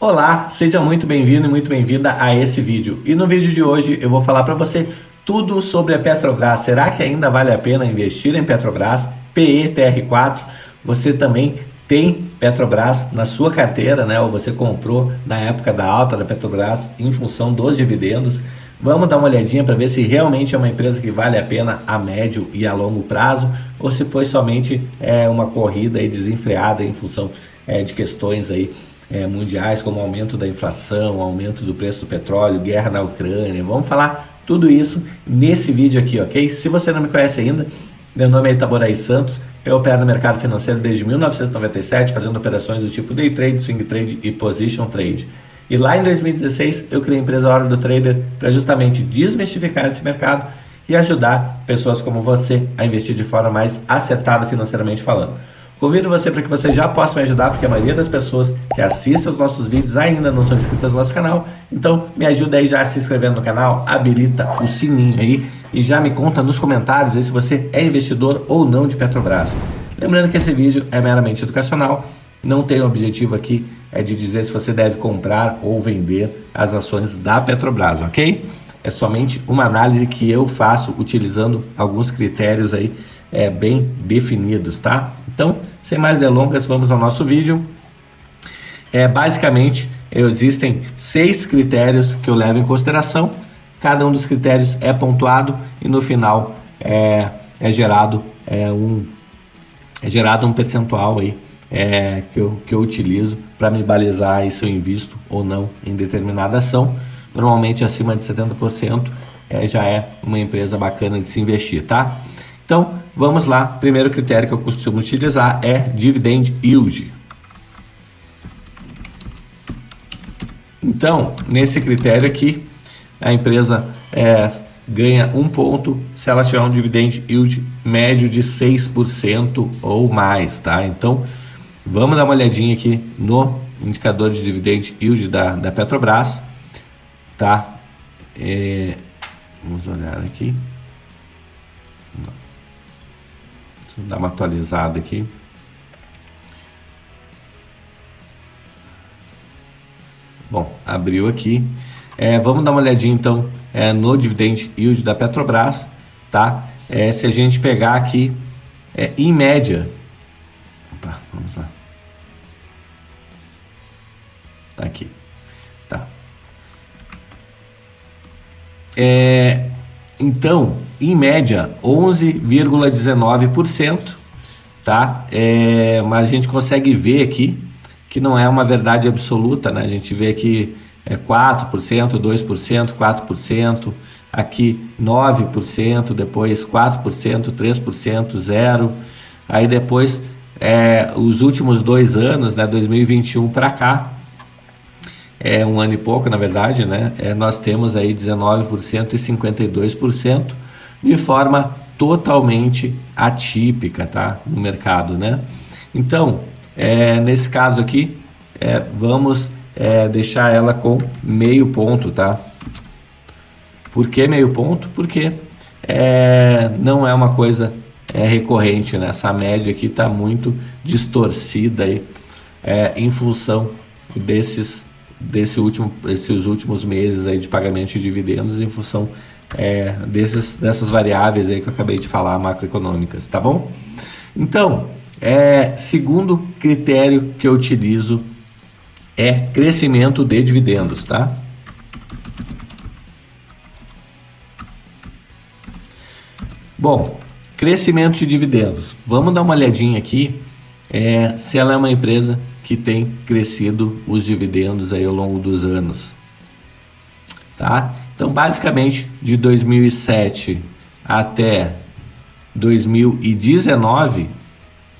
Olá, seja muito bem-vindo e muito bem-vinda a esse vídeo. E no vídeo de hoje eu vou falar para você tudo sobre a Petrobras. Será que ainda vale a pena investir em Petrobras? PETR4, você também tem Petrobras na sua carteira, né? Ou você comprou na época da alta da Petrobras em função dos dividendos. Vamos dar uma olhadinha para ver se realmente é uma empresa que vale a pena a médio e a longo prazo ou se foi somente é, uma corrida desenfreada em função é, de questões aí é, mundiais, como aumento da inflação, aumento do preço do petróleo, guerra na Ucrânia. Vamos falar tudo isso nesse vídeo aqui, ok? Se você não me conhece ainda, meu nome é Itaboraí Santos, eu opero no mercado financeiro desde 1997, fazendo operações do tipo day trade, swing trade e position trade. E lá em 2016 eu criei a empresa Hora do Trader para justamente desmistificar esse mercado e ajudar pessoas como você a investir de forma mais acertada financeiramente falando. Convido você para que você já possa me ajudar, porque a maioria das pessoas que assistem os nossos vídeos ainda não são inscritas no nosso canal. Então, me ajuda aí já se inscrevendo no canal, habilita o sininho aí e já me conta nos comentários aí se você é investidor ou não de Petrobras. Lembrando que esse vídeo é meramente educacional, não tem o objetivo aqui é de dizer se você deve comprar ou vender as ações da Petrobras, ok? É somente uma análise que eu faço utilizando alguns critérios aí é, bem definidos, tá? Então, sem mais delongas, vamos ao nosso vídeo. É, basicamente, existem seis critérios que eu levo em consideração. Cada um dos critérios é pontuado e no final é, é gerado é, um é gerado um percentual aí é, que, eu, que eu utilizo para me balizar se eu invisto ou não em determinada ação. Normalmente acima de 70% é, já é uma empresa bacana de se investir, tá? Então, vamos lá. Primeiro critério que eu costumo utilizar é dividend yield. Então, nesse critério aqui, a empresa é, ganha um ponto se ela tiver um dividend yield médio de 6% ou mais, tá? Então, vamos dar uma olhadinha aqui no indicador de dividend yield da, da Petrobras, tá? É, vamos olhar aqui. Eu dar uma atualizada aqui. Bom, abriu aqui. É, vamos dar uma olhadinha então é, no dividend yield da Petrobras, tá? É, se a gente pegar aqui, é, em média, opa, vamos lá. Aqui, tá? É, então, em média, 11,19%, tá? É, mas a gente consegue ver aqui que não é uma verdade absoluta, né? A gente vê aqui é 4%, 2%, 4%, aqui 9%, depois 4%, 3%, 0%. Aí depois, é, os últimos dois anos, né, 2021 para cá, é um ano e pouco, na verdade, né? É, nós temos aí 19% e 52% de forma totalmente atípica, tá? No mercado, né? Então, é, nesse caso aqui, é, vamos é, deixar ela com meio ponto, tá? Por que meio ponto? Porque é, não é uma coisa é, recorrente, né? Essa média aqui está muito distorcida aí, é, em função desses desse último, esses últimos meses aí de pagamento de dividendos em função é, desses, dessas variáveis aí que eu acabei de falar macroeconômicas, tá bom? Então, é, segundo critério que eu utilizo é crescimento de dividendos, tá? Bom, crescimento de dividendos. Vamos dar uma olhadinha aqui é, se ela é uma empresa que tem crescido os dividendos aí ao longo dos anos. Tá? Então, basicamente, de 2007 até 2019,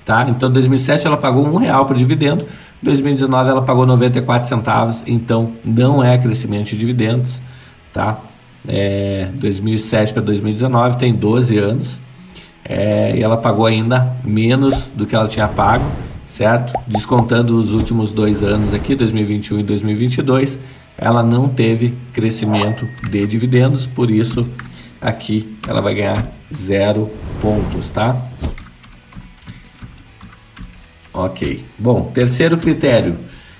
tá? Então, 2007 ela pagou um real por dividendo, 2019 ela pagou 94 centavos, então não é crescimento de dividendos, tá? É, 2007 para 2019 tem 12 anos é, e ela pagou ainda menos do que ela tinha pago certo? Descontando os últimos dois anos aqui, 2021 e 2022, ela não teve crescimento de dividendos, por isso aqui ela vai ganhar zero pontos, tá? Ok. Bom, terceiro critério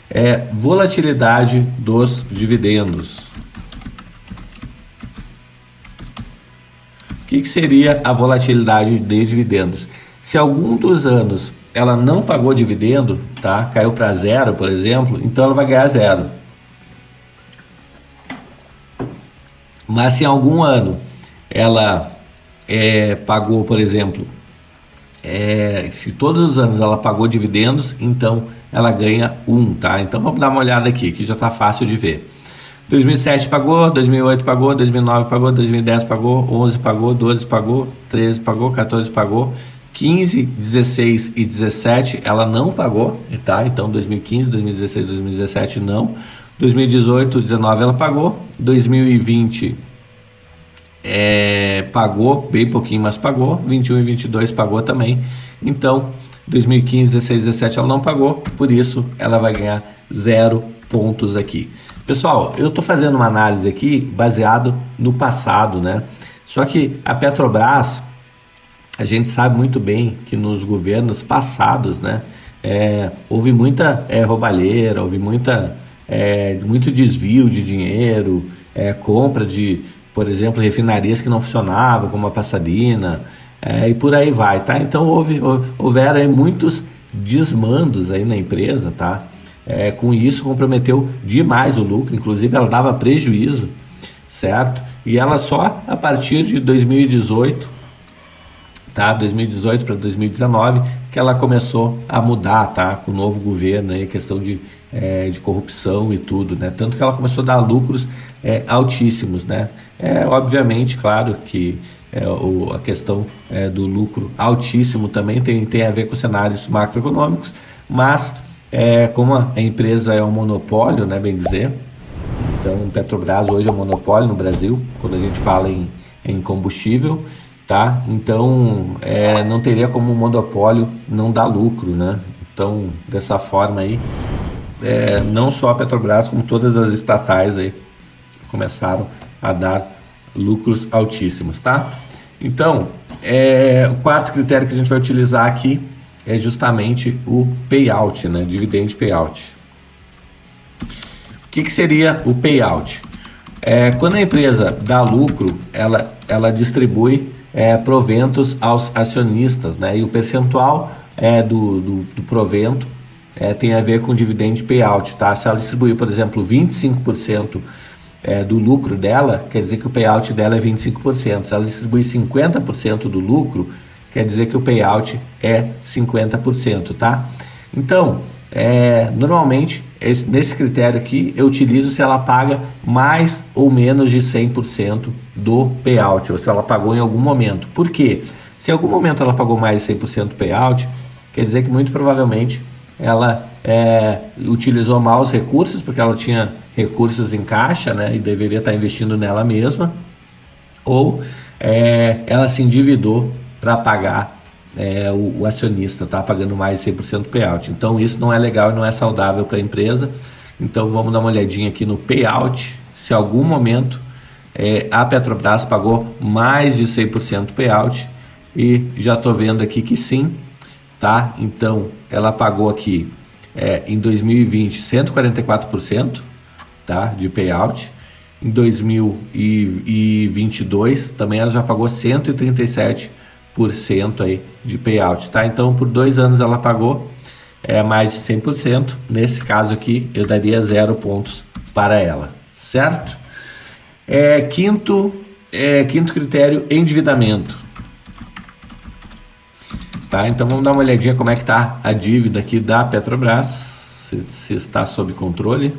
é volatilidade dos dividendos. O que, que seria a volatilidade de dividendos? Se algum dos anos ela não pagou dividendo, tá? Caiu para zero, por exemplo, então ela vai ganhar zero. Mas se em algum ano ela é, pagou, por exemplo, é, se todos os anos ela pagou dividendos, então ela ganha um, tá? Então vamos dar uma olhada aqui, que já está fácil de ver. 2007 pagou, 2008 pagou, 2009 pagou, 2010 pagou, 11 pagou, 12 pagou, 13 pagou, 14 pagou, 15, 16 e 17 ela não pagou, tá? Então 2015, 2016, 2017 não. 2018, 19 ela pagou. 2020 é, pagou bem pouquinho, mas pagou. 21 e 22 pagou também. Então 2015, 16, 17 ela não pagou, por isso ela vai ganhar zero pontos aqui. Pessoal, eu estou fazendo uma análise aqui baseado no passado, né? Só que a Petrobras a gente sabe muito bem que nos governos passados, né, é, houve muita é, roubalheira, houve muita, é, muito desvio de dinheiro, é, compra de, por exemplo, refinarias que não funcionavam, como a Passadina, é, e por aí vai, tá? Então houve, houveram aí muitos desmandos aí na empresa, tá? É, com isso comprometeu demais o lucro, inclusive ela dava prejuízo, certo? E ela só a partir de 2018 tá? 2018 para 2019, que ela começou a mudar, tá? Com o novo governo aí, questão de, é, de corrupção e tudo, né? Tanto que ela começou a dar lucros é, altíssimos, né? É, obviamente, claro que é, o, a questão é, do lucro altíssimo também tem, tem a ver com cenários macroeconômicos, mas é, como a empresa é um monopólio, né, bem dizer, então Petrobras hoje é um monopólio no Brasil, quando a gente fala em, em combustível, tá? Então é, não teria como o monopólio não dar lucro, né? Então dessa forma aí, é, não só a Petrobras como todas as estatais aí começaram a dar lucros altíssimos, tá? Então é, o quarto critério que a gente vai utilizar aqui é justamente o payout, né? Dividend payout. O que, que seria o payout? É, quando a empresa dá lucro, ela, ela distribui é, proventos aos acionistas, né? E o percentual é, do, do, do provento é, tem a ver com dividend payout, tá? Se ela distribuir, por exemplo, 25% é, do lucro dela, quer dizer que o payout dela é 25%. Se ela distribuir 50% do lucro, quer dizer que o payout é 50%, tá? Então, é, normalmente, esse, nesse critério aqui, eu utilizo se ela paga mais ou menos de 100% do payout, ou se ela pagou em algum momento. Por quê? Se em algum momento ela pagou mais de 100% payout, quer dizer que muito provavelmente ela é, utilizou mal os recursos, porque ela tinha recursos em caixa né, e deveria estar investindo nela mesma, ou é, ela se endividou para pagar é, o, o, acionista está pagando mais de 100% payout. Então isso não é legal e não é saudável para a empresa. Então vamos dar uma olhadinha aqui no payout. Se algum momento é, a Petrobras pagou mais de 100% payout e já estou vendo aqui que sim, tá? Então ela pagou aqui é, em 2020 144% tá? de payout. Em 2022 também ela já pagou 137% aí de payout, tá? Então, por dois anos ela pagou é, mais de 100%. Nesse caso aqui, eu daria zero pontos para ela, certo? É, quinto, é, quinto critério, endividamento. Tá? Então, vamos dar uma olhadinha como é que está a dívida aqui da Petrobras, se, se está sob controle.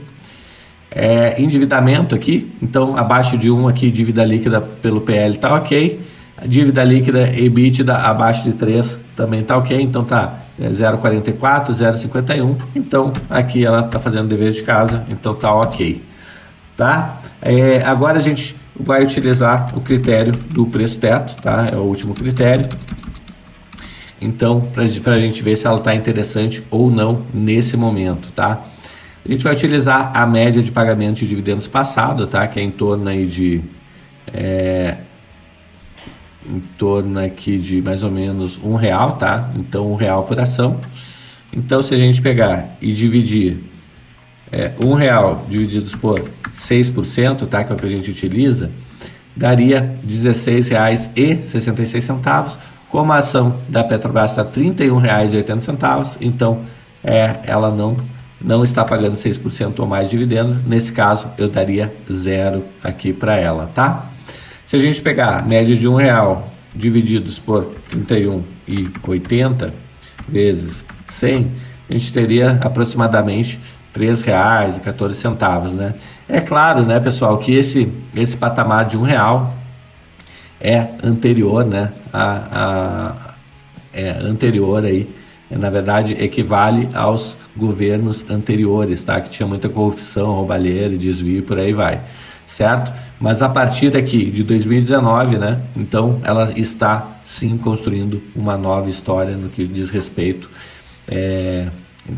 É, endividamento aqui, então abaixo de 1 aqui, dívida líquida pelo PL tá ok dívida líquida EBITDA abaixo de 3 também está ok, então tá 0,44, é 0,51. Então aqui ela está fazendo dever de casa, então tá ok. Tá? É, agora a gente vai utilizar o critério do preço teto, tá? É o último critério. Então, para a gente ver se ela está interessante ou não nesse momento, tá? A gente vai utilizar a média de pagamento de dividendos passado, tá? Que é em torno aí de é, em torno aqui de mais ou menos um real, tá? Então um real por ação. Então se a gente pegar e dividir é, um real divididos por 6%, tá, que é o que a gente utiliza, daria R$ 16,66. Como a ação da Petrobras está R$ 31,80, então é, ela não, não está pagando 6% ou mais de dividendos. Nesse caso, eu daria zero aqui para ela, tá? Se a gente pegar média de um real divididos por 31,80 vezes 100, a gente teria aproximadamente R$ 3,14, né? É claro, né, pessoal, que esse, esse patamar de um real é anterior, né, a, a é anterior aí, na verdade equivale aos governos anteriores, tá, que tinha muita corrupção, roubalheira, desvio, por aí vai, certo? Mas a partir daqui de 2019, né, então ela está sim construindo uma nova história no que diz respeito é,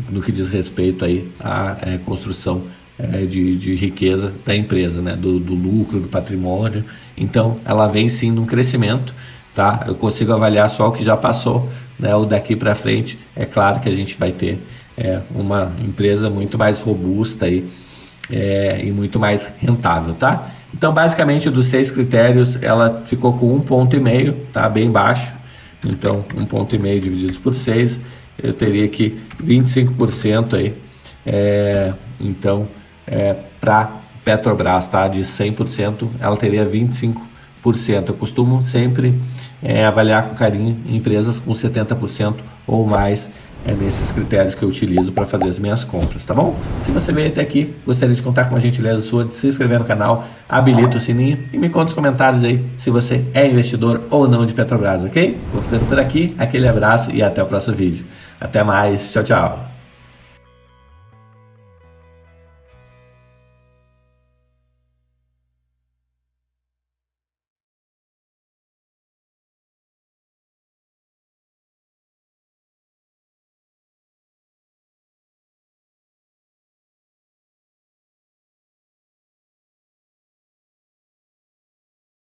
no que diz respeito aí à é, construção é, de, de, riqueza da empresa, né? Do, do, lucro, do patrimônio. Então, ela vem sim num crescimento, tá? Eu consigo avaliar só o que já passou, né? O daqui para frente, é claro que a gente vai ter uma empresa muito mais robusta aí, é, e muito mais rentável, tá? Então, basicamente, dos seis critérios, ela ficou com um ponto e meio, tá? Bem baixo. Então, um ponto e meio divididos por seis eu teria que 25% aí, é, então, é, para Petrobras, tá? De 100%, ela teria 25%. Eu costumo sempre é, avaliar com carinho empresas com 70% ou mais é nesses critérios que eu utilizo para fazer as minhas compras, tá bom? Se você veio até aqui, gostaria de contar com a gentileza sua de se inscrever no canal, habilita o sininho e me conta nos comentários aí se você é investidor ou não de Petrobras, ok? Vou ficando por aqui, aquele abraço e até o próximo vídeo. Até mais, tchau, tchau.